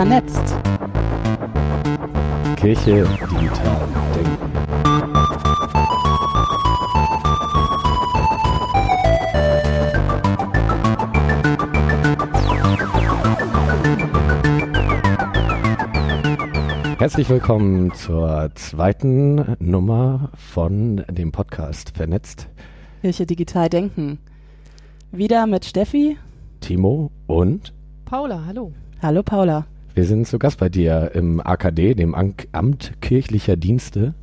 Vernetzt. Kirche digital denken. Herzlich willkommen zur zweiten Nummer von dem Podcast Vernetzt. Kirche digital denken. Wieder mit Steffi. Timo und Paula, hallo. Hallo Paula. Wir sind zu Gast bei dir im AKD, dem Amt kirchlicher Dienste.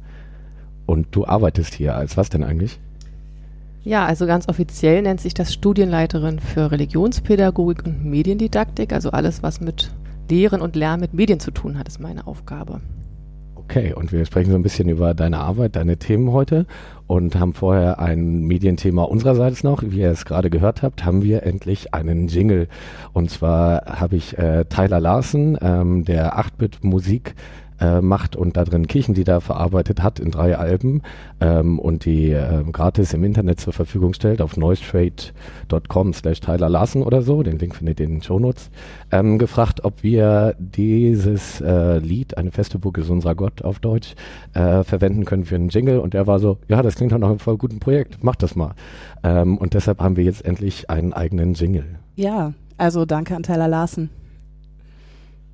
Und du arbeitest hier als was denn eigentlich? Ja, also ganz offiziell nennt sich das Studienleiterin für Religionspädagogik und Mediendidaktik. Also alles, was mit Lehren und Lernen mit Medien zu tun hat, ist meine Aufgabe. Okay, und wir sprechen so ein bisschen über deine Arbeit, deine Themen heute und haben vorher ein Medienthema unsererseits noch. Wie ihr es gerade gehört habt, haben wir endlich einen Jingle. Und zwar habe ich äh, Tyler Larsen, ähm, der 8-Bit-Musik äh, macht und da drin Kirchenlieder verarbeitet hat in drei Alben ähm, und die äh, gratis im Internet zur Verfügung stellt auf noistrade.com slash Tyler Larsen oder so, den Link findet ihr in den Shownotes, ähm, gefragt, ob wir dieses äh, Lied, eine feste Burg ist unser Gott auf Deutsch, äh, verwenden können für einen Jingle und er war so, ja, das klingt doch nach einem voll guten Projekt, mach das mal. Ähm, und deshalb haben wir jetzt endlich einen eigenen Jingle. Ja, also danke an Tyler Larsen.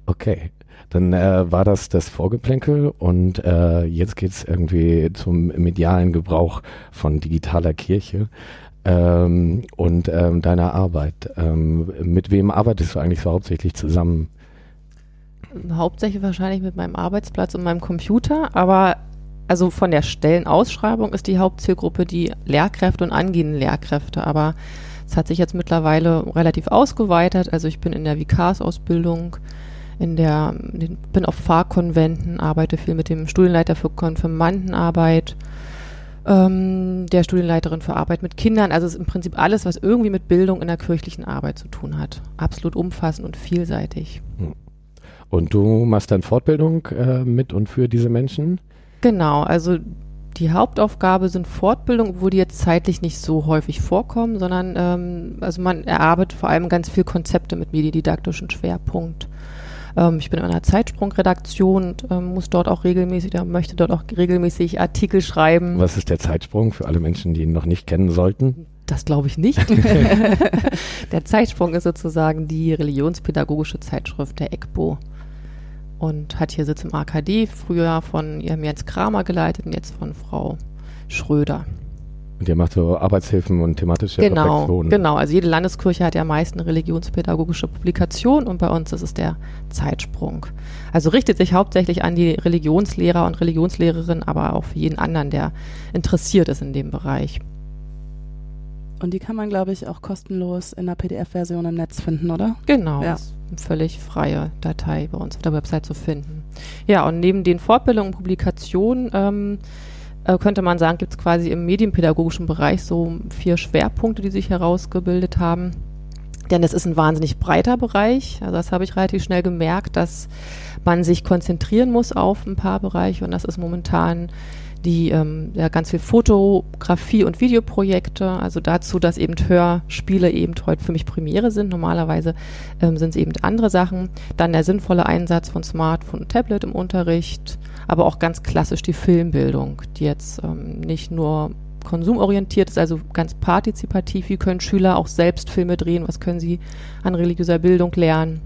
Okay. Dann äh, war das das Vorgeplänkel und äh, jetzt geht's irgendwie zum medialen Gebrauch von digitaler Kirche ähm, und ähm, deiner Arbeit. Ähm, mit wem arbeitest du eigentlich so hauptsächlich zusammen? Hauptsächlich wahrscheinlich mit meinem Arbeitsplatz und meinem Computer, aber also von der Stellenausschreibung ist die Hauptzielgruppe die Lehrkräfte und angehenden Lehrkräfte, aber es hat sich jetzt mittlerweile relativ ausgeweitet. Also ich bin in der Vikarsausbildung, in der, bin auf Fahrkonventen, arbeite viel mit dem Studienleiter für Konfirmandenarbeit, ähm, der Studienleiterin für Arbeit mit Kindern. Also es ist im Prinzip alles, was irgendwie mit Bildung in der kirchlichen Arbeit zu tun hat. Absolut umfassend und vielseitig. Und du machst dann Fortbildung äh, mit und für diese Menschen? Genau, also die Hauptaufgabe sind Fortbildung, obwohl die jetzt zeitlich nicht so häufig vorkommen, sondern ähm, also man erarbeitet vor allem ganz viel Konzepte mit medididaktischen Schwerpunkt. Ähm, ich bin in einer Zeitsprungredaktion und ähm, muss dort auch regelmäßig, da möchte dort auch regelmäßig Artikel schreiben. Was ist der Zeitsprung für alle Menschen, die ihn noch nicht kennen sollten? Das glaube ich nicht. der Zeitsprung ist sozusagen die religionspädagogische Zeitschrift der EGBO und hat hier Sitz im AKD, früher von Jens Kramer geleitet und jetzt von Frau Schröder. Und ihr macht so Arbeitshilfen und thematische genau, Reflexionen. Genau, also jede Landeskirche hat ja meist eine religionspädagogische Publikation und bei uns ist es der Zeitsprung. Also richtet sich hauptsächlich an die Religionslehrer und Religionslehrerinnen, aber auch für jeden anderen, der interessiert ist in dem Bereich. Und die kann man, glaube ich, auch kostenlos in der PDF-Version im Netz finden, oder? Genau, Ja. ist eine völlig freie Datei bei uns auf der Website zu finden. Ja, und neben den Fortbildungen und Publikationen ähm, äh, könnte man sagen, gibt es quasi im medienpädagogischen Bereich so vier Schwerpunkte, die sich herausgebildet haben. Denn es ist ein wahnsinnig breiter Bereich. Also das habe ich relativ schnell gemerkt, dass man sich konzentrieren muss auf ein paar Bereiche und das ist momentan die ähm, ja, ganz viel Fotografie und Videoprojekte, also dazu, dass eben Hörspiele eben heute für mich Premiere sind. Normalerweise ähm, sind es eben andere Sachen. Dann der sinnvolle Einsatz von Smartphone und Tablet im Unterricht, aber auch ganz klassisch die Filmbildung, die jetzt ähm, nicht nur konsumorientiert ist, also ganz partizipativ. Wie können Schüler auch selbst Filme drehen? Was können sie an religiöser Bildung lernen?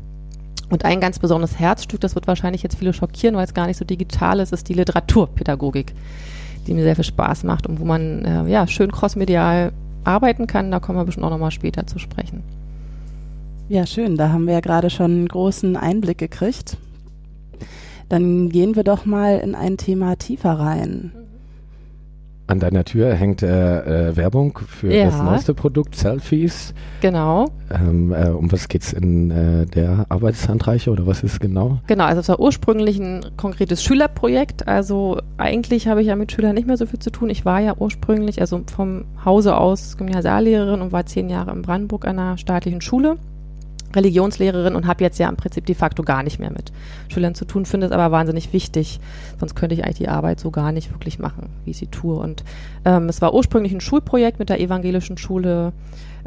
Und ein ganz besonderes Herzstück, das wird wahrscheinlich jetzt viele schockieren, weil es gar nicht so digital ist, ist die Literaturpädagogik, die mir sehr viel Spaß macht und wo man äh, ja schön crossmedial arbeiten kann. Da kommen wir bestimmt auch nochmal später zu sprechen. Ja, schön. Da haben wir ja gerade schon einen großen Einblick gekriegt. Dann gehen wir doch mal in ein Thema tiefer rein. An deiner Tür hängt äh, äh, Werbung für Ja. das neueste Produkt, Selfies. Genau, Ähm, äh, um was geht's in äh, der Arbeitshandreiche oder was ist es genau? genau. Also es war ursprünglich ein konkretes Schülerprojekt. Also eigentlich habe ich ja mit Schülern nicht mehr so viel zu tun. Ich war ja ursprünglich, also vom Hause aus Gymnasiallehrerin und war zehn Jahre in Brandenburg an einer staatlichen Schule. Religionslehrerin und habe jetzt ja im Prinzip de facto gar nicht mehr mit Schülern zu tun, finde es aber wahnsinnig wichtig. Sonst könnte ich eigentlich die Arbeit so gar nicht wirklich machen, wie ich sie tue. Und ähm, es war ursprünglich ein Schulprojekt mit der evangelischen Schule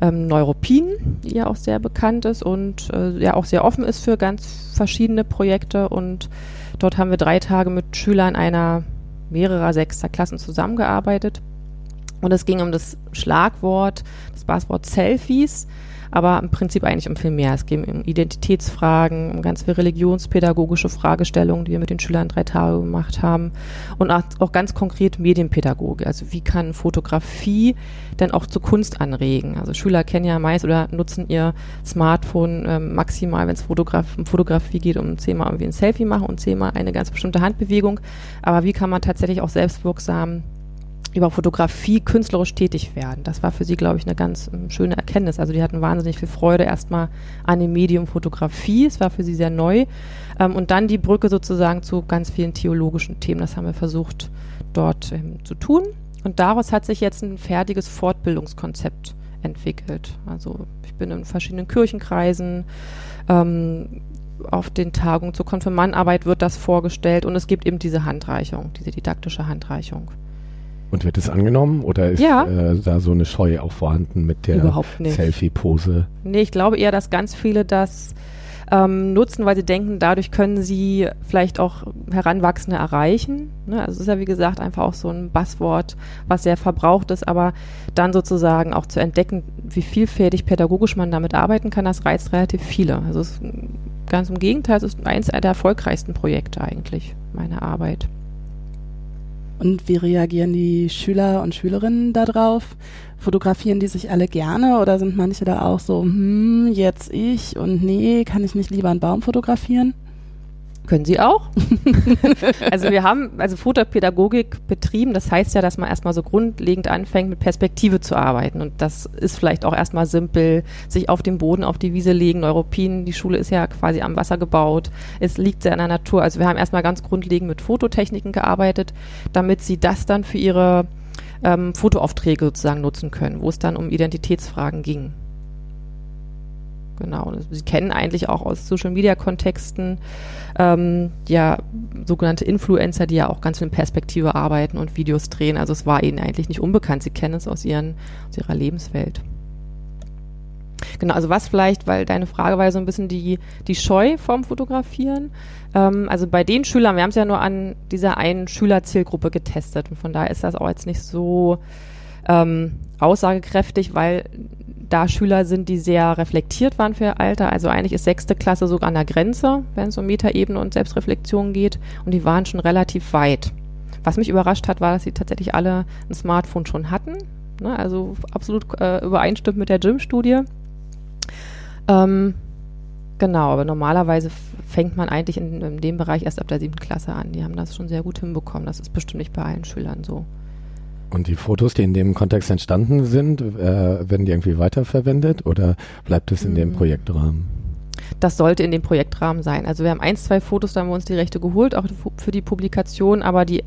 ähm, Neuropin, die ja auch sehr bekannt ist und äh, ja auch sehr offen ist für ganz verschiedene Projekte. Und dort haben wir drei Tage mit Schülern einer mehrerer sechster Klassen zusammengearbeitet. Und es ging um das Schlagwort, das Passwort Selfies aber im Prinzip eigentlich um viel mehr. Es ging um Identitätsfragen, um ganz viele religionspädagogische Fragestellungen, die wir mit den Schülern drei Tage gemacht haben und auch ganz konkret Medienpädagogik. Also wie kann Fotografie denn auch zu Kunst anregen? Also Schüler kennen ja meist oder nutzen ihr Smartphone ähm, maximal, wenn es Fotograf um Fotografie geht, um zehnmal irgendwie ein Selfie machen und zehnmal eine ganz bestimmte Handbewegung. Aber wie kann man tatsächlich auch selbstwirksam über Fotografie künstlerisch tätig werden. Das war für sie, glaube ich, eine ganz um, schöne Erkenntnis. Also die hatten wahnsinnig viel Freude erstmal an dem Medium Fotografie. Es war für sie sehr neu. Ähm, und dann die Brücke sozusagen zu ganz vielen theologischen Themen. Das haben wir versucht dort ähm, zu tun. Und daraus hat sich jetzt ein fertiges Fortbildungskonzept entwickelt. Also ich bin in verschiedenen Kirchenkreisen. Ähm, auf den Tagungen zur Konfirmandarbeit wird das vorgestellt und es gibt eben diese Handreichung, diese didaktische Handreichung. Und wird es angenommen oder ist ja. äh, da so eine Scheu auch vorhanden mit der Selfie-Pose? Nee, ich glaube eher, dass ganz viele das ähm, nutzen, weil sie denken, dadurch können sie vielleicht auch Heranwachsende erreichen. Ne? Also es ist ja wie gesagt einfach auch so ein Basswort, was sehr verbraucht ist, aber dann sozusagen auch zu entdecken, wie vielfältig pädagogisch man damit arbeiten kann, das reizt relativ viele. Also es ist ganz im Gegenteil, es ist eines der erfolgreichsten Projekte eigentlich, meine Arbeit. Und wie reagieren die Schüler und Schülerinnen darauf? Fotografieren die sich alle gerne oder sind manche da auch so, hm, jetzt ich und nee, kann ich nicht lieber einen Baum fotografieren? Können Sie auch. also wir haben also Fotopädagogik betrieben. Das heißt ja, dass man erstmal so grundlegend anfängt, mit Perspektive zu arbeiten. Und das ist vielleicht auch erstmal simpel, sich auf den Boden, auf die Wiese legen. Neuropin, die Schule ist ja quasi am Wasser gebaut. Es liegt sehr in der Natur. Also wir haben erstmal ganz grundlegend mit Fototechniken gearbeitet, damit Sie das dann für Ihre ähm, Fotoaufträge sozusagen nutzen können, wo es dann um Identitätsfragen ging. Genau. Sie kennen eigentlich auch aus Social Media Kontexten ähm, ja sogenannte Influencer, die ja auch ganz viel in Perspektive arbeiten und Videos drehen. Also es war ihnen eigentlich nicht unbekannt. Sie kennen es aus, ihren, aus ihrer Lebenswelt. Genau, also was vielleicht, weil deine Frage war ja so ein bisschen die, die Scheu vorm Fotografieren. Ähm, also bei den Schülern, wir haben es ja nur an dieser einen Schülerzielgruppe getestet und von daher ist das auch jetzt nicht so ähm, aussagekräftig, weil da Schüler sind, die sehr reflektiert waren für ihr Alter. Also eigentlich ist sechste Klasse sogar an der Grenze, wenn es um Metaebene und Selbstreflexion geht. Und die waren schon relativ weit. Was mich überrascht hat, war, dass sie tatsächlich alle ein Smartphone schon hatten. Ne? Also absolut äh, übereinstimmt mit der Gym-Studie. Ähm, genau, aber normalerweise fängt man eigentlich in, in dem Bereich erst ab der siebten Klasse an. Die haben das schon sehr gut hinbekommen. Das ist bestimmt nicht bei allen Schülern so. Und die Fotos, die in dem Kontext entstanden sind, äh, werden die irgendwie weiterverwendet oder bleibt es in mhm. dem Projektrahmen? Das sollte in dem Projektrahmen sein. Also wir haben ein, zwei Fotos, da haben wir uns die Rechte geholt, auch für die Publikation, aber die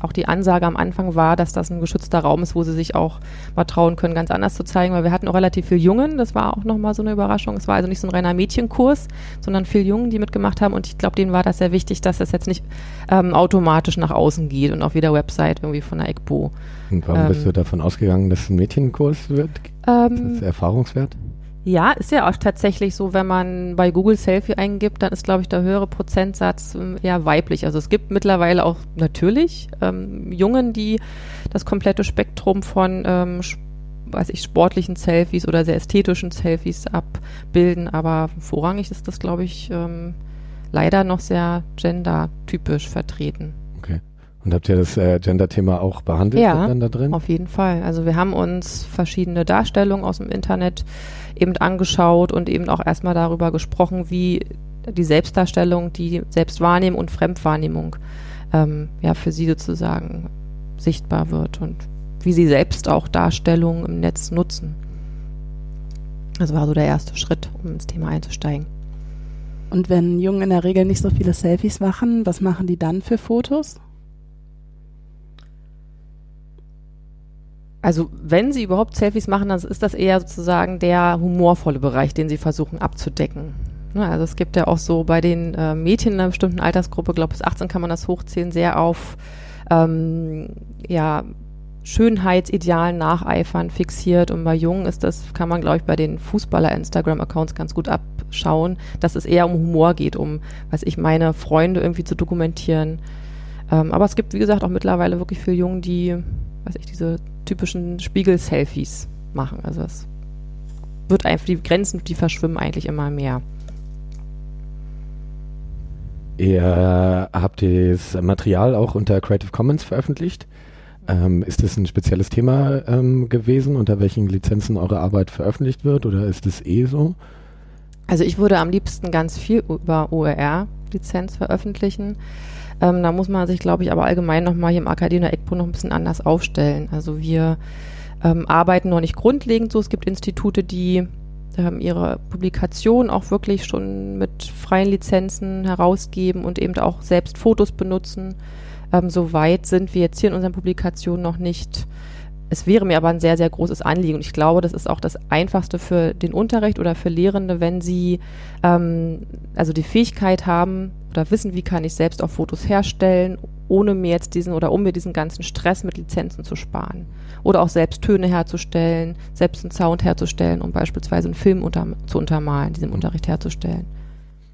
auch die Ansage am Anfang war, dass das ein geschützter Raum ist, wo sie sich auch mal trauen können, ganz anders zu zeigen, weil wir hatten auch relativ viel Jungen, das war auch nochmal so eine Überraschung. Es war also nicht so ein reiner Mädchenkurs, sondern viel Jungen, die mitgemacht haben und ich glaube, denen war das sehr wichtig, dass das jetzt nicht ähm, automatisch nach außen geht und auf jeder Website irgendwie von der EGBO. Und warum ähm, bist du davon ausgegangen, dass es ein Mädchenkurs wird? Ähm, ist das erfahrungswert? Ja, ist ja auch tatsächlich so, wenn man bei Google Selfie eingibt, dann ist, glaube ich, der höhere Prozentsatz ähm, eher weiblich. Also es gibt mittlerweile auch natürlich ähm, Jungen, die das komplette Spektrum von ähm, weiß ich, sportlichen Selfies oder sehr ästhetischen Selfies abbilden, aber vorrangig ist das, glaube ich, ähm, leider noch sehr gendertypisch vertreten. Okay. Und habt ihr das äh, Gender-Thema auch behandelt ja, dann da drin? auf jeden Fall. Also wir haben uns verschiedene Darstellungen aus dem Internet eben angeschaut und eben auch erstmal darüber gesprochen, wie die Selbstdarstellung, die Selbstwahrnehmung und Fremdwahrnehmung ähm, ja für sie sozusagen sichtbar wird und wie sie selbst auch Darstellungen im Netz nutzen. Das war so der erste Schritt, um ins Thema einzusteigen. Und wenn Jungen in der Regel nicht so viele Selfies machen, was machen die dann für Fotos? Also wenn sie überhaupt Selfies machen, dann ist das eher sozusagen der humorvolle Bereich, den sie versuchen abzudecken. Ne, also es gibt ja auch so bei den äh, Mädchen in einer bestimmten Altersgruppe, glaube bis 18 kann man das hochziehen, sehr auf ähm, ja, Schönheitsidealen nacheifern fixiert und bei Jungen ist das, kann man glaube ich bei den Fußballer-Instagram-Accounts ganz gut abschauen, dass es eher um Humor geht, um, was ich meine, Freunde irgendwie zu dokumentieren. Ähm, aber es gibt, wie gesagt, auch mittlerweile wirklich viele Jungen, die, weiß ich, diese typischen Spiegel-Selfies machen. Also es wird einfach, die Grenzen, die verschwimmen eigentlich immer mehr. Ihr habt das Material auch unter Creative Commons veröffentlicht. Ähm, ist das ein spezielles Thema ähm, gewesen, unter welchen Lizenzen eure Arbeit veröffentlicht wird oder ist es eh so? Also ich würde am liebsten ganz viel über OER-Lizenz veröffentlichen. Ähm, da muss man sich, glaube ich, aber allgemein nochmal hier im Akademie ECPO noch ein bisschen anders aufstellen. Also wir ähm, arbeiten noch nicht grundlegend so. Es gibt Institute, die ähm, ihre Publikation auch wirklich schon mit freien Lizenzen herausgeben und eben auch selbst Fotos benutzen. Ähm, so weit sind wir jetzt hier in unseren Publikationen noch nicht. Es wäre mir aber ein sehr, sehr großes Anliegen. Und ich glaube, das ist auch das Einfachste für den Unterricht oder für Lehrende, wenn sie ähm, also die Fähigkeit haben oder wissen, wie kann ich selbst auch Fotos herstellen, ohne mir jetzt diesen oder um mir diesen ganzen Stress mit Lizenzen zu sparen. Oder auch selbst Töne herzustellen, selbst einen Sound herzustellen, um beispielsweise einen Film unter, zu untermalen, diesen Unterricht herzustellen.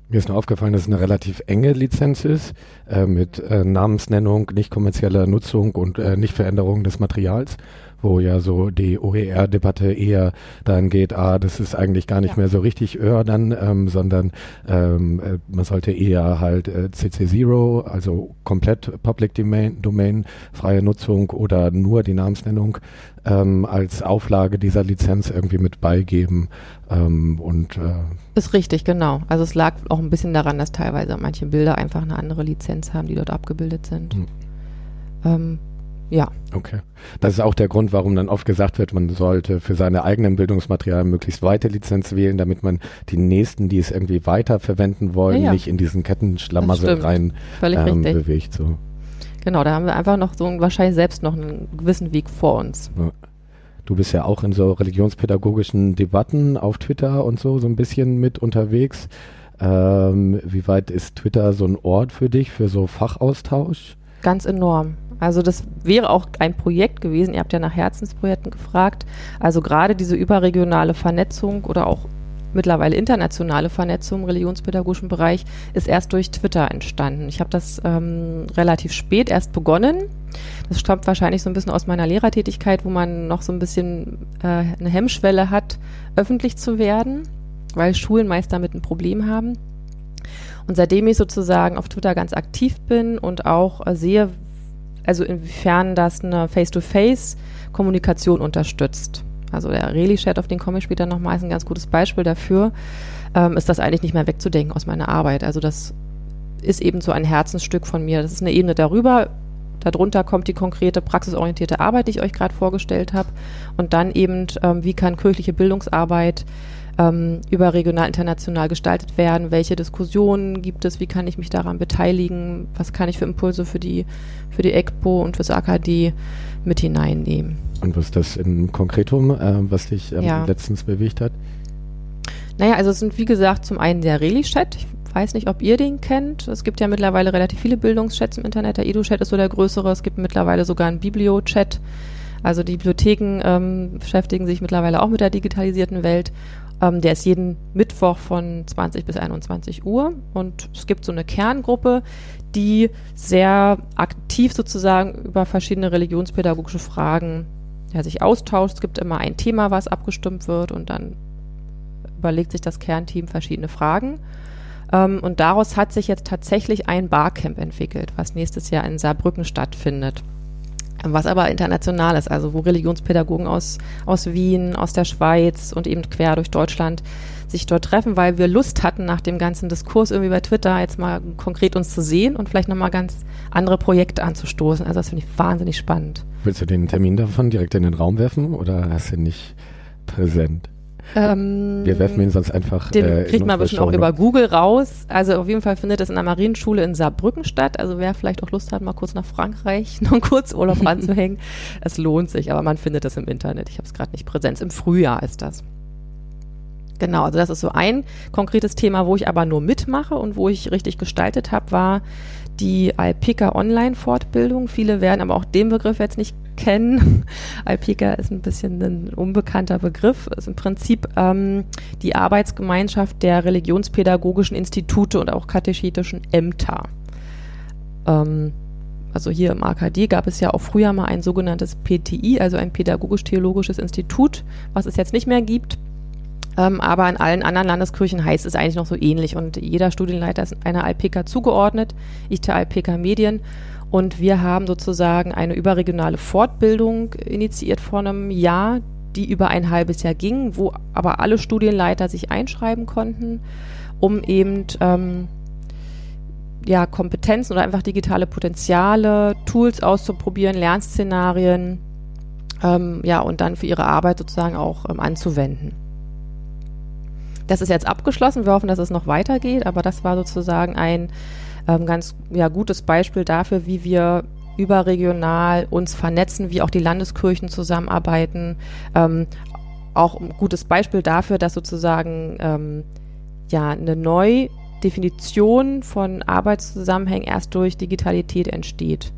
Mir ist nur aufgefallen, dass es eine relativ enge Lizenz ist, äh, mit äh, Namensnennung, nicht kommerzieller Nutzung und äh, Nichtveränderung des Materials wo ja so die OER-Debatte eher dann geht, ah, das ist eigentlich gar nicht ja. mehr so richtig OER dann, ähm, sondern ähm, äh, man sollte eher halt äh, CC0, also komplett Public Domain, Domain, freie Nutzung oder nur die Namensnennung ähm, als Auflage dieser Lizenz irgendwie mit beigeben. Ähm, und, äh, ist richtig, genau. Also es lag auch ein bisschen daran, dass teilweise manche Bilder einfach eine andere Lizenz haben, die dort abgebildet sind. Hm. Ähm, ja. Okay. Das ist auch der Grund, warum dann oft gesagt wird, man sollte für seine eigenen Bildungsmaterialien möglichst weite Lizenz wählen, damit man die nächsten, die es irgendwie weiter verwenden wollen, ja, ja. nicht in diesen Kettenschlamassel rein ähm, bewegt. So. Genau, da haben wir einfach noch so wahrscheinlich selbst noch einen gewissen Weg vor uns. Ja. Du bist ja auch in so religionspädagogischen Debatten auf Twitter und so so ein bisschen mit unterwegs. Ähm, wie weit ist Twitter so ein Ort für dich, für so Fachaustausch? Ganz enorm. Also das wäre auch ein Projekt gewesen. Ihr habt ja nach Herzensprojekten gefragt. Also gerade diese überregionale Vernetzung oder auch mittlerweile internationale Vernetzung im religionspädagogischen Bereich ist erst durch Twitter entstanden. Ich habe das ähm, relativ spät erst begonnen. Das stammt wahrscheinlich so ein bisschen aus meiner Lehrertätigkeit, wo man noch so ein bisschen äh, eine Hemmschwelle hat, öffentlich zu werden, weil Schulen meist damit ein Problem haben. Und seitdem ich sozusagen auf Twitter ganz aktiv bin und auch äh, sehe, also inwiefern das eine Face-to-Face-Kommunikation unterstützt. Also der Reli-Chat, auf den komme ich später nochmal, ist ein ganz gutes Beispiel dafür, ähm, ist das eigentlich nicht mehr wegzudenken aus meiner Arbeit. Also das ist eben so ein Herzensstück von mir. Das ist eine Ebene darüber. Darunter kommt die konkrete praxisorientierte Arbeit, die ich euch gerade vorgestellt habe. Und dann eben, ähm, wie kann kirchliche Bildungsarbeit ähm, überregional, international gestaltet werden? Welche Diskussionen gibt es? Wie kann ich mich daran beteiligen? Was kann ich für Impulse für die, für die ECPO und fürs AKD mit hineinnehmen? Und was ist das im Konkretum, äh, was dich ähm, ja. letztens bewegt hat? Naja, also es sind wie gesagt zum einen der Reli-Chat. Ich weiß nicht, ob ihr den kennt. Es gibt ja mittlerweile relativ viele Bildungschats im Internet. Der Edu-Chat ist so der größere. Es gibt mittlerweile sogar einen Biblio-Chat. Also die Bibliotheken ähm, beschäftigen sich mittlerweile auch mit der digitalisierten Welt. Ähm, der ist jeden Mittwoch von 20 bis 21 Uhr und es gibt so eine Kerngruppe, die sehr aktiv sozusagen über verschiedene religionspädagogische Fragen ja, sich austauscht. Es gibt immer ein Thema, was abgestimmt wird und dann überlegt sich das Kernteam verschiedene Fragen. Ähm, und daraus hat sich jetzt tatsächlich ein Barcamp entwickelt, was nächstes Jahr in Saarbrücken stattfindet was aber international ist, also wo Religionspädagogen aus, aus Wien, aus der Schweiz und eben quer durch Deutschland sich dort treffen, weil wir Lust hatten, nach dem ganzen Diskurs irgendwie bei Twitter jetzt mal konkret uns zu sehen und vielleicht nochmal ganz andere Projekte anzustoßen. Also das finde ich wahnsinnig spannend. Willst du den Termin davon direkt in den Raum werfen oder hast du ihn nicht präsent? Ähm, Wir werfen ihn sonst einfach. Den äh, kriegt man bestimmt auch über Google raus. Also auf jeden Fall findet es in der Marienschule in Saarbrücken statt. Also wer vielleicht auch Lust hat, mal kurz nach Frankreich noch einen Kurzurlaub anzuhängen, es lohnt sich. Aber man findet es im Internet. Ich habe es gerade nicht präsent. Im Frühjahr ist das. Genau, also das ist so ein konkretes Thema, wo ich aber nur mitmache und wo ich richtig gestaltet habe, war die Alpica Online-Fortbildung. Viele werden aber auch den Begriff jetzt nicht kennen. Alpica ist ein bisschen ein unbekannter Begriff. Ist im Prinzip ähm, die Arbeitsgemeinschaft der religionspädagogischen Institute und auch katechetischen Ämter. Ähm, also hier im AKD gab es ja auch früher mal ein sogenanntes PTI, also ein pädagogisch-theologisches Institut, was es jetzt nicht mehr gibt. Ähm, aber in allen anderen Landeskirchen heißt es eigentlich noch so ähnlich und jeder Studienleiter ist einer Alpeka zugeordnet, ich der Alpeka Medien. Und wir haben sozusagen eine überregionale Fortbildung initiiert vor einem Jahr, die über ein halbes Jahr ging, wo aber alle Studienleiter sich einschreiben konnten, um eben ähm, ja, Kompetenzen oder einfach digitale Potenziale, Tools auszuprobieren, Lernszenarien, ähm, ja, und dann für ihre Arbeit sozusagen auch ähm, anzuwenden. Das ist jetzt abgeschlossen. Wir hoffen, dass es noch weitergeht, aber das war sozusagen ein ähm, ganz ja, gutes Beispiel dafür, wie wir überregional uns vernetzen, wie auch die Landeskirchen zusammenarbeiten. Ähm, auch ein gutes Beispiel dafür, dass sozusagen ähm, ja eine Neudefinition von Arbeitszusammenhängen erst durch Digitalität entsteht.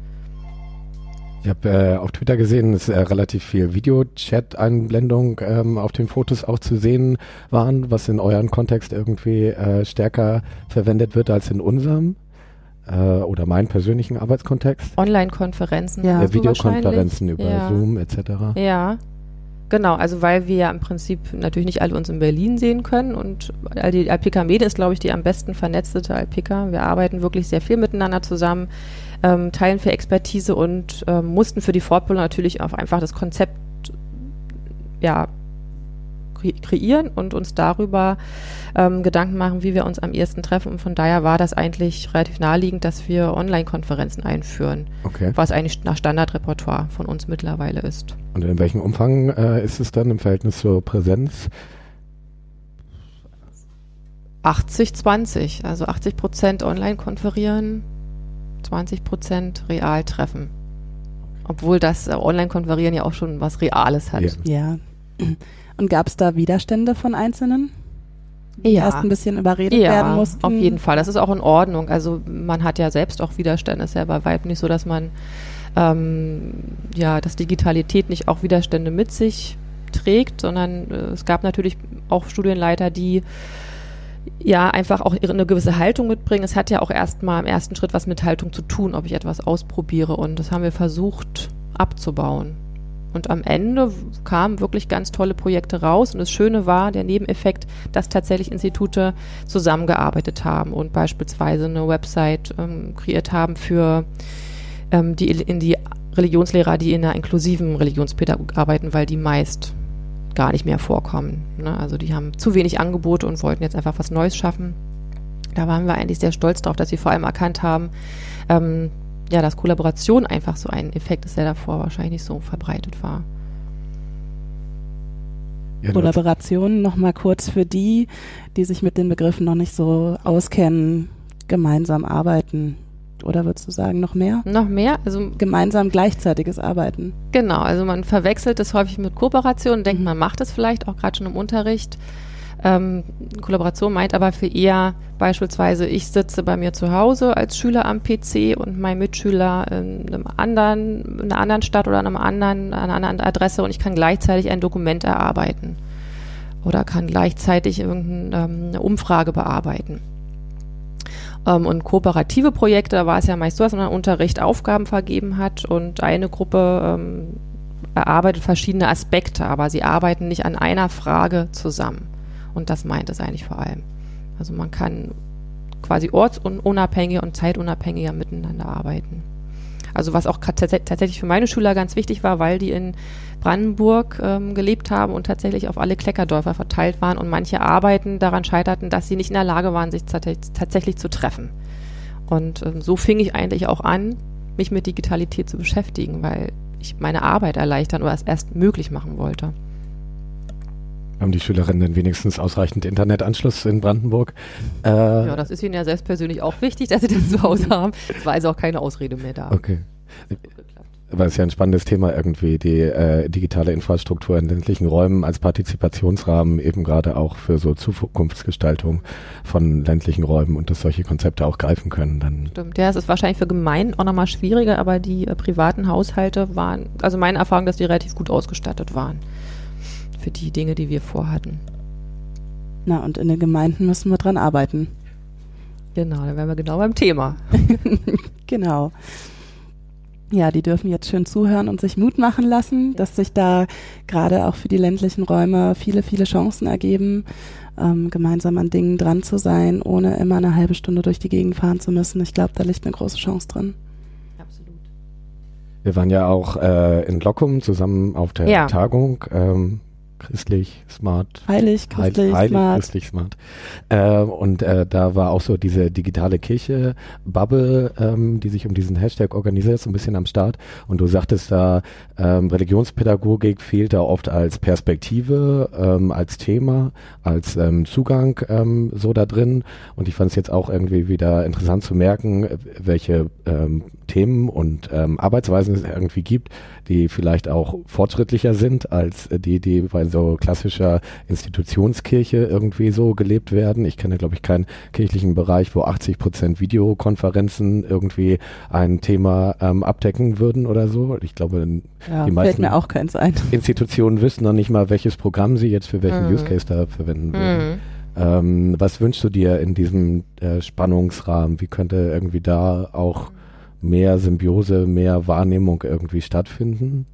Ich habe äh, auf Twitter gesehen, dass äh, relativ viel Video-Chat-Einblendung ähm, auf den Fotos auch zu sehen waren, was in eurem Kontext irgendwie äh, stärker verwendet wird als in unserem äh, oder meinen persönlichen Arbeitskontext. Online-Konferenzen. Ja, ja Videokonferenzen über ja. Zoom etc. Ja. Genau, also weil wir ja im Prinzip natürlich nicht alle uns in Berlin sehen können und die Alpika Mede ist, glaube ich, die am besten vernetzte Alpika. Wir arbeiten wirklich sehr viel miteinander zusammen ähm, teilen für Expertise und ähm, mussten für die Fortbildung natürlich auch einfach das Konzept ja, kreieren und uns darüber ähm, Gedanken machen, wie wir uns am ehesten treffen. Und von daher war das eigentlich relativ naheliegend, dass wir Online-Konferenzen einführen, okay. was eigentlich nach Standardrepertoire von uns mittlerweile ist. Und in welchem Umfang äh, ist es dann im Verhältnis zur Präsenz? 80, 20, also 80 Prozent online konferieren, 20 Prozent real treffen. Obwohl das äh, Online-Konferieren ja auch schon was Reales hat. Ja. ja. Und gab es da Widerstände von Einzelnen? Die ja. erst ein bisschen überredet ja, werden mussten? auf jeden Fall. Das ist auch in Ordnung. Also man hat ja selbst auch Widerstände. Es ist ja bei weitem nicht so, dass man ähm, ja, dass Digitalität nicht auch Widerstände mit sich trägt, sondern äh, es gab natürlich auch Studienleiter, die ja einfach auch eine gewisse Haltung mitbringen. Es hat ja auch erstmal im ersten Schritt was mit Haltung zu tun, ob ich etwas ausprobiere. Und das haben wir versucht abzubauen. Und am Ende kamen wirklich ganz tolle Projekte raus. Und das Schöne war, der Nebeneffekt, dass tatsächlich Institute zusammengearbeitet haben und beispielsweise eine Website ähm, kreiert haben für ähm, die in die Religionslehrer, die in einer inklusiven Religionspädagogik arbeiten, weil die meist gar nicht mehr vorkommen. Ne? Also die haben zu wenig Angebote und wollten jetzt einfach was Neues schaffen. Da waren wir eigentlich sehr stolz drauf, dass sie vor allem erkannt haben, ähm, ja, dass Kollaboration einfach so ein Effekt ist, der davor wahrscheinlich nicht so verbreitet war. Ja, Kollaboration nochmal kurz für die, die sich mit den Begriffen noch nicht so auskennen, gemeinsam arbeiten. Oder würdest du sagen, noch mehr? Noch mehr? Also gemeinsam gleichzeitiges Arbeiten. Genau, also man verwechselt das häufig mit Kooperation, denkt, mhm. man macht es vielleicht auch gerade schon im Unterricht. Ähm, Kollaboration meint aber für eher beispielsweise, ich sitze bei mir zu Hause als Schüler am PC und mein Mitschüler in einem anderen, in einer anderen Stadt oder an anderen, an einer anderen Adresse und ich kann gleichzeitig ein Dokument erarbeiten oder kann gleichzeitig irgendeine ähm, Umfrage bearbeiten. Ähm, und kooperative Projekte, da war es ja meist so, dass man Unterricht Aufgaben vergeben hat und eine Gruppe ähm, erarbeitet verschiedene Aspekte, aber sie arbeiten nicht an einer Frage zusammen. Und das meint es eigentlich vor allem. Also man kann quasi ortsunabhängiger und zeitunabhängiger miteinander arbeiten. Also was auch tatsächlich für meine Schüler ganz wichtig war, weil die in Brandenburg ähm, gelebt haben und tatsächlich auf alle Kleckerdörfer verteilt waren und manche Arbeiten daran scheiterten, dass sie nicht in der Lage waren, sich tatsächlich zu treffen. Und ähm, so fing ich eigentlich auch an, mich mit Digitalität zu beschäftigen, weil ich meine Arbeit erleichtern oder es erst möglich machen wollte. Haben die Schülerinnen wenigstens ausreichend Internetanschluss in Brandenburg? Äh, ja, das ist ihnen ja selbst persönlich auch wichtig, dass sie das zu Hause haben. Es war also auch keine Ausrede mehr da. Okay. Weil es ja ein spannendes Thema irgendwie, die äh, digitale Infrastruktur in ländlichen Räumen als Partizipationsrahmen eben gerade auch für so Zukunftsgestaltung von ländlichen Räumen und dass solche Konzepte auch greifen können. Dann Stimmt, ja, es ist wahrscheinlich für Gemeinden auch nochmal schwieriger, aber die äh, privaten Haushalte waren, also meine Erfahrung, dass die relativ gut ausgestattet waren für die Dinge, die wir vorhatten. Na, und in den Gemeinden müssen wir dran arbeiten. Genau, dann wären wir genau beim Thema. genau. Ja, die dürfen jetzt schön zuhören und sich Mut machen lassen, dass sich da gerade auch für die ländlichen Räume viele, viele Chancen ergeben, ähm, gemeinsam an Dingen dran zu sein, ohne immer eine halbe Stunde durch die Gegend fahren zu müssen. Ich glaube, da liegt eine große Chance drin. Absolut. Wir waren ja auch äh, in Lockum zusammen auf der ja. Tagung. Ähm, christlich, smart. Heilig, christlich, heilig, smart. christlich, smart. Äh, und äh, da war auch so diese digitale Kirche-Bubble, ähm, die sich um diesen Hashtag organisiert, so ein bisschen am Start. Und du sagtest da, ähm, Religionspädagogik fehlt da oft als Perspektive, ähm, als Thema, als ähm, Zugang ähm, so da drin. Und ich fand es jetzt auch irgendwie wieder interessant zu merken, welche ähm, Themen und ähm, Arbeitsweisen es irgendwie gibt, die vielleicht auch fortschrittlicher sind als die, die bei so klassischer Institutionskirche irgendwie so gelebt werden. Ich kenne, glaube ich, keinen kirchlichen Bereich, wo 80 Prozent Videokonferenzen irgendwie ein Thema ähm, abdecken würden oder so. Ich glaube, ja, die meisten. Institutionen wissen noch nicht mal, welches Programm sie jetzt für welchen mhm. Use Case da verwenden würden. Mhm. Ähm, was wünschst du dir in diesem äh, Spannungsrahmen? Wie könnte irgendwie da auch mehr Symbiose, mehr Wahrnehmung irgendwie stattfinden?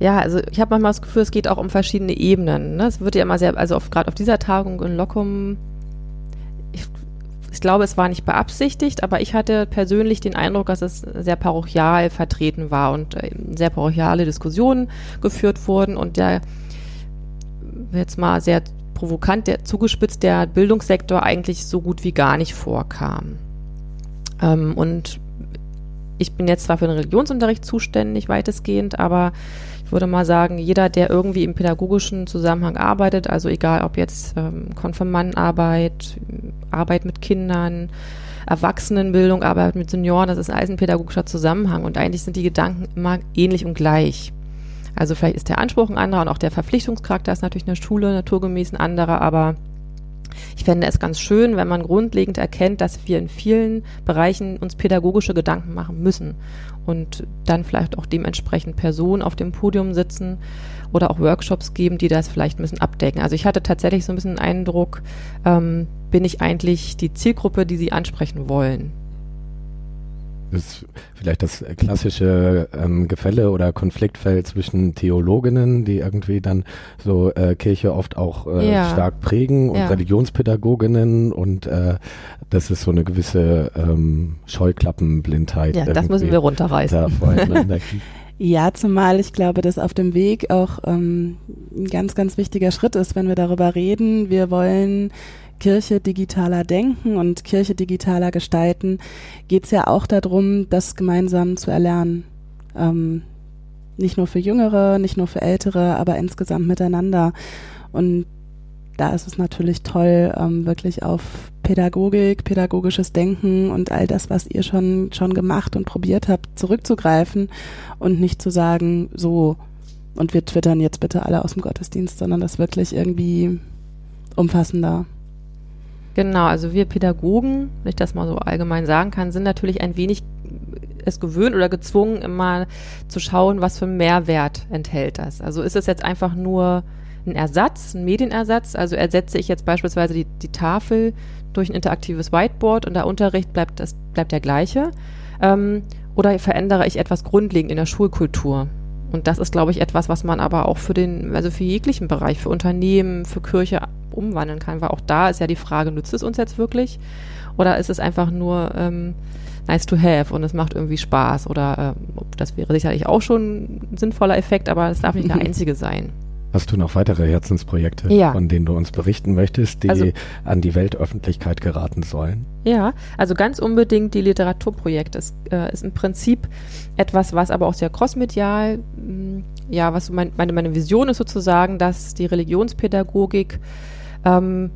Ja, also ich habe manchmal das Gefühl, es geht auch um verschiedene Ebenen. Ne? Es wird ja immer sehr, also gerade auf dieser Tagung in Lockum, ich, ich, glaube, es war nicht beabsichtigt, aber ich hatte persönlich den Eindruck, dass es sehr parochial vertreten war und äh, sehr parochiale Diskussionen geführt wurden und der jetzt mal sehr provokant, der zugespitzt, der Bildungssektor eigentlich so gut wie gar nicht vorkam. Ähm, und ich bin jetzt zwar für den Religionsunterricht zuständig, weitestgehend, aber ich würde mal sagen, jeder, der irgendwie im pädagogischen Zusammenhang arbeitet, also egal ob jetzt ähm, Konfirmandenarbeit, Arbeit mit Kindern, Erwachsenenbildung, Arbeit mit Senioren, das ist alles ein pädagogischer Zusammenhang und eigentlich sind die Gedanken immer ähnlich und gleich. Also vielleicht ist der Anspruch ein anderer und auch der Verpflichtungscharakter ist natürlich in der Schule naturgemäß ein anderer, aber ich fände es ganz schön, wenn man grundlegend erkennt, dass wir in vielen Bereichen uns pädagogische Gedanken machen müssen und dann vielleicht auch dementsprechend Personen auf dem Podium sitzen oder auch Workshops geben, die das vielleicht ein bisschen abdecken. Also ich hatte tatsächlich so ein bisschen den Eindruck, ähm, bin ich eigentlich die Zielgruppe, die Sie ansprechen wollen? Ist vielleicht das klassische ähm, Gefälle oder Konfliktfeld zwischen Theologinnen, die irgendwie dann so äh, Kirche oft auch äh, ja. stark prägen und ja. Religionspädagoginnen und äh, das ist so eine gewisse ähm, Scheuklappenblindheit. Ja, das müssen wir runterreißen. Ja, zumal ich glaube, dass auf dem Weg auch ähm, ein ganz, ganz wichtiger Schritt ist, wenn wir darüber reden. Wir wollen Kirche digitaler denken und Kirche digitaler gestalten, geht es ja auch darum, das gemeinsam zu erlernen. Ähm, nicht nur für Jüngere, nicht nur für Ältere, aber insgesamt miteinander. Und da ist es natürlich toll, ähm, wirklich auf Pädagogik, pädagogisches Denken und all das, was ihr schon, schon gemacht und probiert habt, zurückzugreifen und nicht zu sagen, so, und wir twittern jetzt bitte alle aus dem Gottesdienst, sondern das wirklich irgendwie umfassender Genau, also wir Pädagogen, wenn ich das mal so allgemein sagen kann, sind natürlich ein wenig es gewöhnt oder gezwungen, immer zu schauen, was für einen Mehrwert enthält das. Also ist es jetzt einfach nur ein Ersatz, ein Medienersatz? Also ersetze ich jetzt beispielsweise die, die Tafel durch ein interaktives Whiteboard und der Unterricht bleibt, das bleibt der gleiche? Ähm, oder verändere ich etwas grundlegend in der Schulkultur? Und das ist, glaube ich, etwas, was man aber auch für den, also für jeglichen Bereich, für Unternehmen, für Kirche umwandeln kann, weil auch da ist ja die Frage, nützt es uns jetzt wirklich? Oder ist es einfach nur ähm, nice to have und es macht irgendwie Spaß? Oder äh, das wäre sicherlich auch schon ein sinnvoller Effekt, aber es darf nicht der einzige sein. Hast du noch weitere Herzensprojekte, Ja. von denen du uns berichten möchtest, die Also- an die Weltöffentlichkeit geraten sollen? Ja, also ganz unbedingt die Literaturprojekte ist, äh, ist im Prinzip etwas, was aber auch sehr crossmedial, mh, ja, was mein, meine, meine Vision ist sozusagen, dass die Religionspädagogik ähm,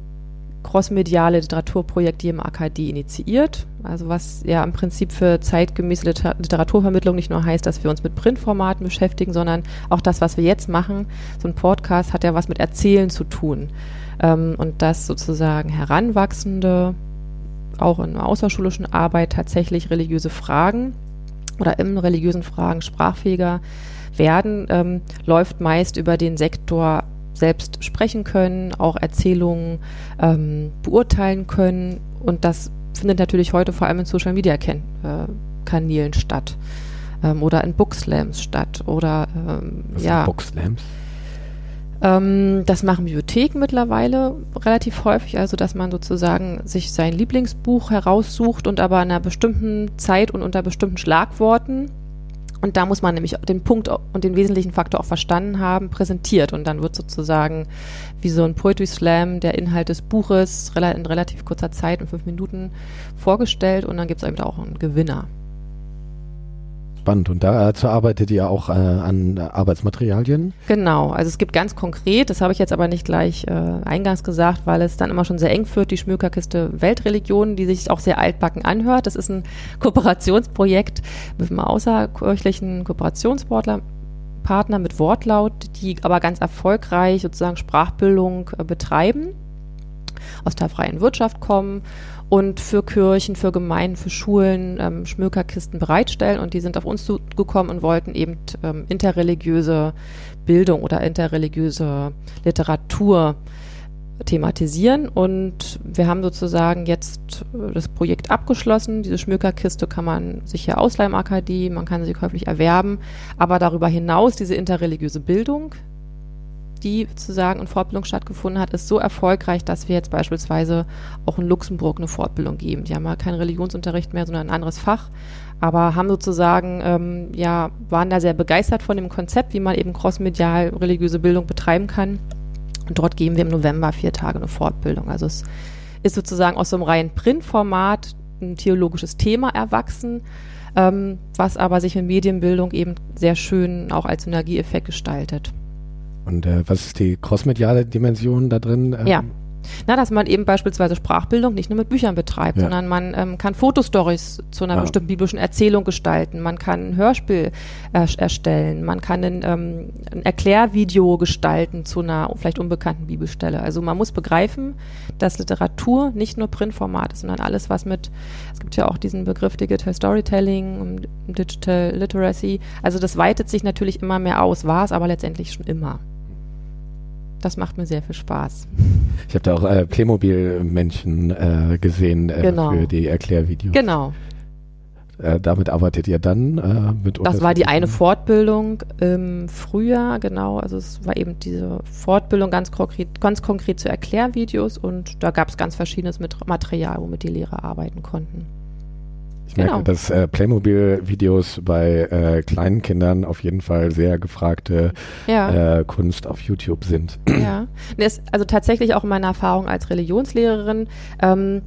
crossmediale Literaturprojekte im AKD initiiert. Also was ja im Prinzip für zeitgemäße Liter Literaturvermittlung nicht nur heißt, dass wir uns mit Printformaten beschäftigen, sondern auch das, was wir jetzt machen. So ein Podcast hat ja was mit Erzählen zu tun. Ähm, und das sozusagen Heranwachsende auch in außerschulischen Arbeit tatsächlich religiöse Fragen oder im religiösen Fragen sprachfähiger werden, ähm, läuft meist über den Sektor selbst sprechen können, auch Erzählungen ähm, beurteilen können und das findet natürlich heute vor allem in Social Media äh, Kanälen statt ähm, oder in Bookslams statt oder ähm, Was ja Bookslams? ähm, das machen Bibliotheken mittlerweile relativ häufig, also dass man sozusagen sich sein Lieblingsbuch heraussucht und aber in einer bestimmten Zeit und unter bestimmten Schlagworten und da muss man nämlich den Punkt und den wesentlichen Faktor auch verstanden haben, präsentiert und dann wird sozusagen wie so ein Poetry Slam der Inhalt des Buches in relativ kurzer Zeit, in fünf Minuten vorgestellt und dann gibt es eben auch einen Gewinner. Spannend. Und dazu arbeitet ihr auch äh, an Arbeitsmaterialien? Genau, also es gibt ganz konkret, das habe ich jetzt aber nicht gleich äh, eingangs gesagt, weil es dann immer schon sehr eng führt, die Schmökerkiste Weltreligionen, die sich auch sehr altbacken anhört. Das ist ein Kooperationsprojekt mit einem außerkirchlichen Kooperationspartner Partner mit Wortlaut, die aber ganz erfolgreich sozusagen Sprachbildung äh, betreiben, aus der freien Wirtschaft kommen und für Kirchen, für Gemeinden, für Schulen ähm, Schmökerkisten bereitstellen. Und die sind auf uns zugekommen und wollten eben ähm, interreligiöse Bildung oder interreligiöse Literatur thematisieren. Und wir haben sozusagen jetzt äh, das Projekt abgeschlossen. Diese Schmökerkiste kann man sich hier ausleihen AKD, man kann sie käuflich erwerben. Aber darüber hinaus diese interreligiöse Bildung, die sozusagen in Fortbildung stattgefunden hat, ist so erfolgreich, dass wir jetzt beispielsweise auch in Luxemburg eine Fortbildung geben. Die haben ja keinen Religionsunterricht mehr, sondern ein anderes Fach, aber haben sozusagen, ähm, ja, waren da sehr begeistert von dem Konzept, wie man eben crossmedial religiöse Bildung betreiben kann. Und dort geben wir im November vier Tage eine Fortbildung. Also es ist sozusagen aus so einem reinen Printformat ein theologisches Thema erwachsen, ähm, was aber sich in Medienbildung eben sehr schön auch als Synergieeffekt gestaltet. Und äh, was ist die crossmediale Dimension da drin? Ähm, Ja. Na, dass man eben beispielsweise Sprachbildung nicht nur mit Büchern betreibt, Ja. sondern man ähm, kann Fotostories zu einer Ah. bestimmten biblischen Erzählung gestalten, man kann ein Hörspiel äh, erstellen, man kann ein, ähm, ein Erklärvideo gestalten zu einer vielleicht unbekannten Bibelstelle. Also man muss begreifen, dass Literatur nicht nur Printformat ist, sondern alles, was mit, es gibt ja auch diesen Begriff Digital Storytelling, Digital Literacy, also das weitet sich natürlich immer mehr aus, war es aber letztendlich schon immer. Das macht mir sehr viel Spaß. Ich habe da auch äh, Playmobil-Menschen äh, gesehen äh, Genau. für die Erklärvideos. Genau. Äh, damit arbeitet ihr dann äh, mit Das war die eine Fortbildung im Frühjahr, genau. Also es war eben diese Fortbildung ganz konkret, ganz konkret zu Erklärvideos und da gab es ganz verschiedenes mit Material, womit die Lehrer arbeiten konnten. Ich merke, genau. dass äh, Playmobil-Videos bei äh, kleinen Kindern auf jeden Fall sehr gefragte Ja, äh, Kunst auf YouTube sind. ja. Es- also tatsächlich auch in meiner Erfahrung als Religionslehrerin ähm,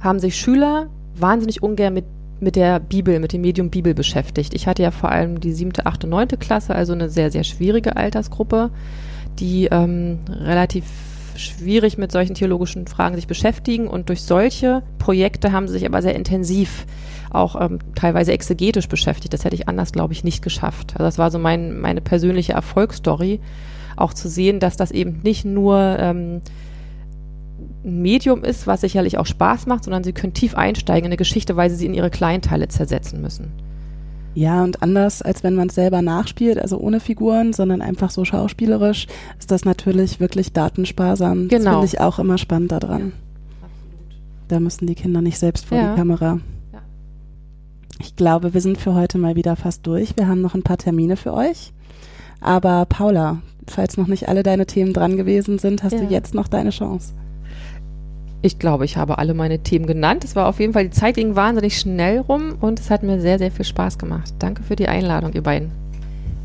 haben sich Schüler wahnsinnig ungern mit mit der Bibel, mit dem Medium Bibel beschäftigt. Ich hatte ja vor allem die siebte, achte, neunte Klasse, also eine sehr, sehr schwierige Altersgruppe, die ähm, relativ schwierig mit solchen theologischen Fragen sich beschäftigen und durch solche Projekte haben sie sich aber sehr intensiv auch ähm, teilweise exegetisch beschäftigt. Das hätte ich anders, glaube ich, nicht geschafft. Also das war so mein, meine persönliche Erfolgsstory, auch zu sehen, dass das eben nicht nur ähm, ein Medium ist, was sicherlich auch Spaß macht, sondern sie können tief einsteigen in eine Geschichte, weil sie sie in ihre Kleinteile zersetzen müssen. Ja, und anders als wenn man es selber nachspielt, also ohne Figuren, sondern einfach so schauspielerisch, ist das natürlich wirklich datensparsam. Das Genau. finde ich auch immer spannend daran. Da müssen die Kinder nicht selbst vor Ja. die Kamera. Ja. Ich glaube, wir sind für heute mal wieder fast durch. Wir haben noch ein paar Termine für euch. Aber Paula, falls noch nicht alle deine Themen dran gewesen sind, hast Ja. du jetzt noch deine Chance. Ich glaube, ich habe alle meine Themen genannt. Es war auf jeden Fall, die Zeit ging wahnsinnig schnell rum und es hat mir sehr, sehr viel Spaß gemacht. Danke für die Einladung, ihr beiden.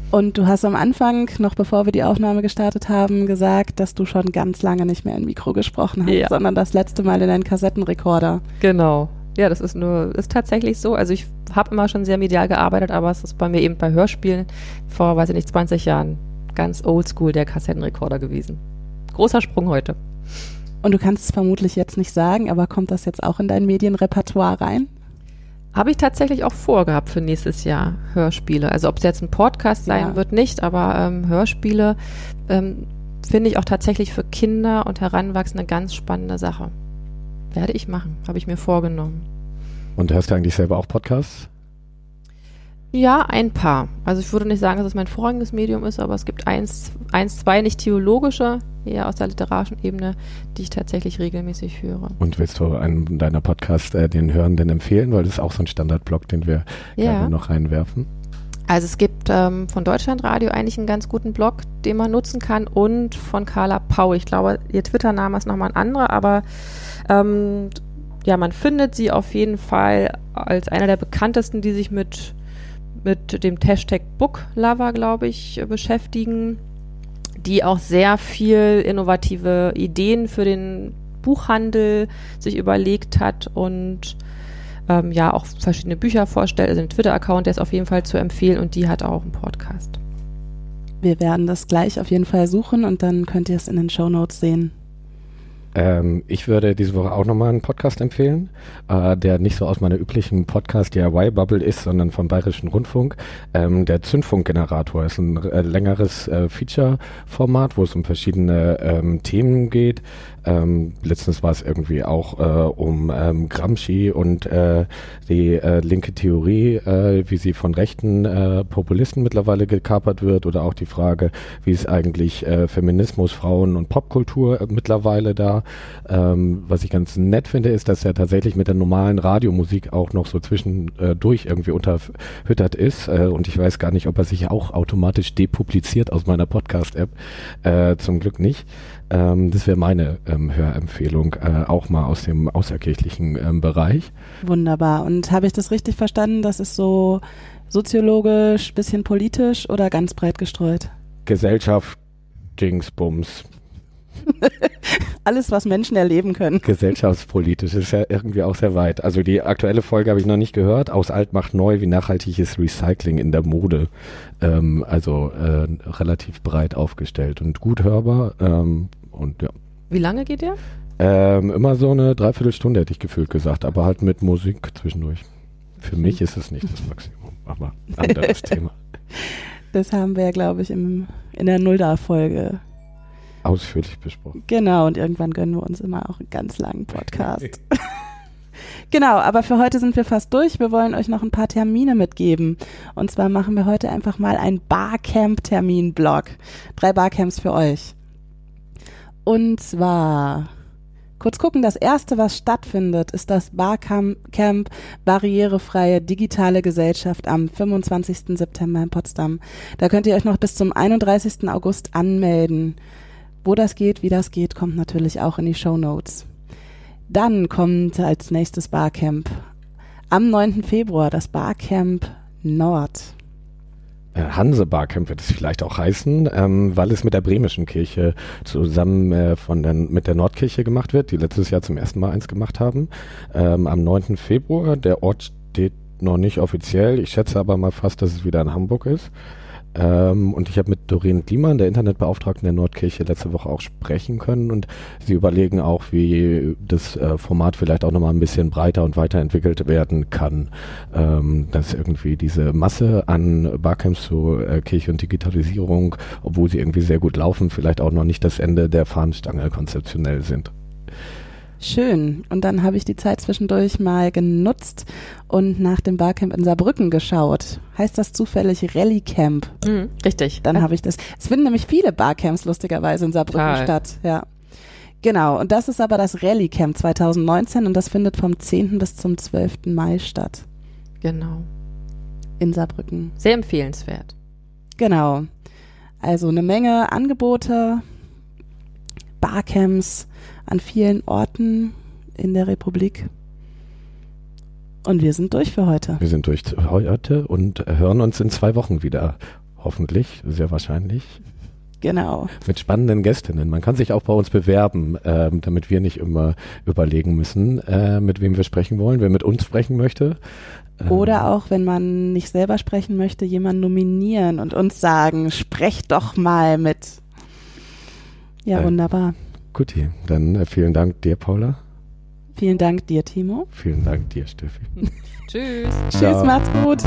Und du hast am Anfang, noch bevor wir die Aufnahme gestartet haben, gesagt, dass du schon ganz lange nicht mehr in Mikro gesprochen hast, Ja. sondern das letzte Mal in einen Kassettenrekorder. Genau. Ja, das ist nur, ist tatsächlich so. Also ich habe immer schon sehr medial gearbeitet, aber es ist bei mir eben bei Hörspielen vor, weiß ich nicht, 20 Jahren ganz oldschool der Kassettenrekorder gewesen. Großer Sprung heute. Und du kannst es vermutlich jetzt nicht sagen, aber kommt das jetzt auch in dein Medienrepertoire rein? Habe ich tatsächlich auch vorgehabt für nächstes Jahr Hörspiele. Also ob es jetzt ein Podcast sein Ja. wird, nicht, aber ähm, Hörspiele ähm, finde ich auch tatsächlich für Kinder und Heranwachsende eine ganz spannende Sache. Werde ich machen, habe ich mir vorgenommen. Und hörst du eigentlich selber auch Podcasts? Ja, ein paar. Also ich würde nicht sagen, dass es mein vorrangiges Medium ist, aber es gibt eins, eins, zwei nicht theologische, eher aus der literarischen Ebene, die ich tatsächlich regelmäßig höre. Und willst du einen deiner Podcasts äh, den Hörenden empfehlen? Weil das ist auch so ein Standardblock, den wir Ja. gerne noch reinwerfen. Also es gibt ähm, von Deutschlandradio eigentlich einen ganz guten Blog, den man nutzen kann und von Carla Pau. Ich glaube, ihr Twitter-Name ist nochmal ein anderer, aber ähm, ja, man findet sie auf jeden Fall als einer der bekanntesten, die sich mit, mit dem Hashtag Booklover, glaube ich, beschäftigen, die auch sehr viel innovative Ideen für den Buchhandel sich überlegt hat und ähm, ja auch verschiedene Bücher vorstellt. Also den Twitter-Account, der ist auf jeden Fall zu empfehlen und die hat auch einen Podcast. Wir werden das gleich auf jeden Fall suchen und dann könnt ihr es in den Shownotes sehen. Ähm, ich würde diese Woche auch nochmal einen Podcast empfehlen, äh, der nicht so aus meiner üblichen Podcast-DIY-Bubble ist, sondern vom Bayerischen Rundfunk. Ähm, der Zündfunkgenerator ist ein äh, längeres äh, Feature-Format, wo es um verschiedene ähm, Themen geht. Ähm, letztens war es irgendwie auch äh, um ähm, Gramsci und äh, die äh, linke Theorie, äh, wie sie von rechten äh, Populisten mittlerweile gekapert wird oder auch die Frage, wie ist eigentlich äh, Feminismus, Frauen und Popkultur äh, mittlerweile da. Ähm, was ich ganz nett finde, ist, dass er tatsächlich mit der normalen Radiomusik auch noch so zwischendurch irgendwie unterfüttert ist äh, und ich weiß gar nicht, ob er sich auch automatisch depubliziert aus meiner Podcast-App. Äh, zum Glück nicht. Ähm, das wäre meine ähm, Hörempfehlung, äh, auch mal aus dem außerkirchlichen ähm, Bereich. Wunderbar. Und habe ich das richtig verstanden? Das ist so soziologisch, bisschen politisch oder ganz breit gestreut? Gesellschaft, Dingsbums, Alles, was Menschen erleben können. gesellschaftspolitisch ist ja irgendwie auch sehr weit. Also die aktuelle Folge habe ich noch nicht gehört. Aus alt macht neu, wie nachhaltig ist Recycling in der Mode. Ähm, also äh, relativ breit aufgestellt und gut hörbar. Ähm, und ja. Wie lange geht der? Ähm, immer so eine Dreiviertelstunde hätte ich gefühlt gesagt, aber halt mit Musik zwischendurch. Für mich ist es nicht das Maximum, aber anderes Thema. Das haben wir ja, glaube ich, im, in der Nulda-Folge. Ausführlich besprochen. Genau, und irgendwann gönnen wir uns immer auch einen ganz langen Podcast. genau, aber für heute sind wir fast durch. Wir wollen euch noch ein paar Termine mitgeben. Und zwar machen wir heute einfach mal ein Barcamp-Termin-Blog. Drei Barcamps für euch. Und zwar, kurz gucken, das erste, was stattfindet, ist das Barcamp Camp Barrierefreie Digitale Gesellschaft am 25. September in Potsdam. Da könnt ihr euch noch bis zum 31. August anmelden. Wo das geht, wie das geht, kommt natürlich auch in die Show Notes. Dann kommt als nächstes Barcamp am 9. Februar das Barcamp Nord. Äh, Hanse Barcamp wird es vielleicht auch heißen, ähm, weil es mit der Bremischen Kirche zusammen äh, von der, mit der Nordkirche gemacht wird, die letztes Jahr zum ersten Mal eins gemacht haben. Ähm, am 9. Februar, der Ort steht noch nicht offiziell, ich schätze aber mal fast, dass es wieder in Hamburg ist. Ähm, und ich habe mit Doreen Kliemann, der Internetbeauftragten der Nordkirche, letzte Woche auch sprechen können und sie überlegen auch, wie das äh, Format vielleicht auch nochmal ein bisschen breiter und weiterentwickelt werden kann, ähm, dass irgendwie diese Masse an Barcamps zu äh, Kirche und Digitalisierung, obwohl sie irgendwie sehr gut laufen, vielleicht auch noch nicht das Ende der Fahnenstange konzeptionell sind. Schön. Und dann habe ich die Zeit zwischendurch mal genutzt und nach dem Barcamp in Saarbrücken geschaut. Heißt das zufällig Rallye Camp? Mhm, richtig. Dann habe ich das. Es finden nämlich viele Barcamps lustigerweise in Saarbrücken Total. statt. Ja. Genau. Und das ist aber das Rallye Camp 2019 und das findet vom 10. bis zum 12. Mai statt Genau. in Saarbrücken. Sehr empfehlenswert. Genau. Also eine Menge Angebote, Barcamps an vielen Orten in der Republik. Und wir sind durch für heute. Wir sind durch heute und hören uns in zwei Wochen wieder. hoffentlich, sehr wahrscheinlich. Genau. Mit spannenden Gästinnen. Man kann sich auch bei uns bewerben, ähm, damit wir nicht immer überlegen müssen, äh, mit wem wir sprechen wollen. Wer mit uns sprechen möchte. Ähm, Oder auch, wenn man nicht selber sprechen möchte, jemanden nominieren und uns sagen, sprecht doch mal mit. Ja, äh, wunderbar. Guti, dann äh, vielen Dank dir, Paula. Vielen Dank dir, Timo. Vielen Dank dir, Steffi. Tschüss. Tschüss, macht's gut.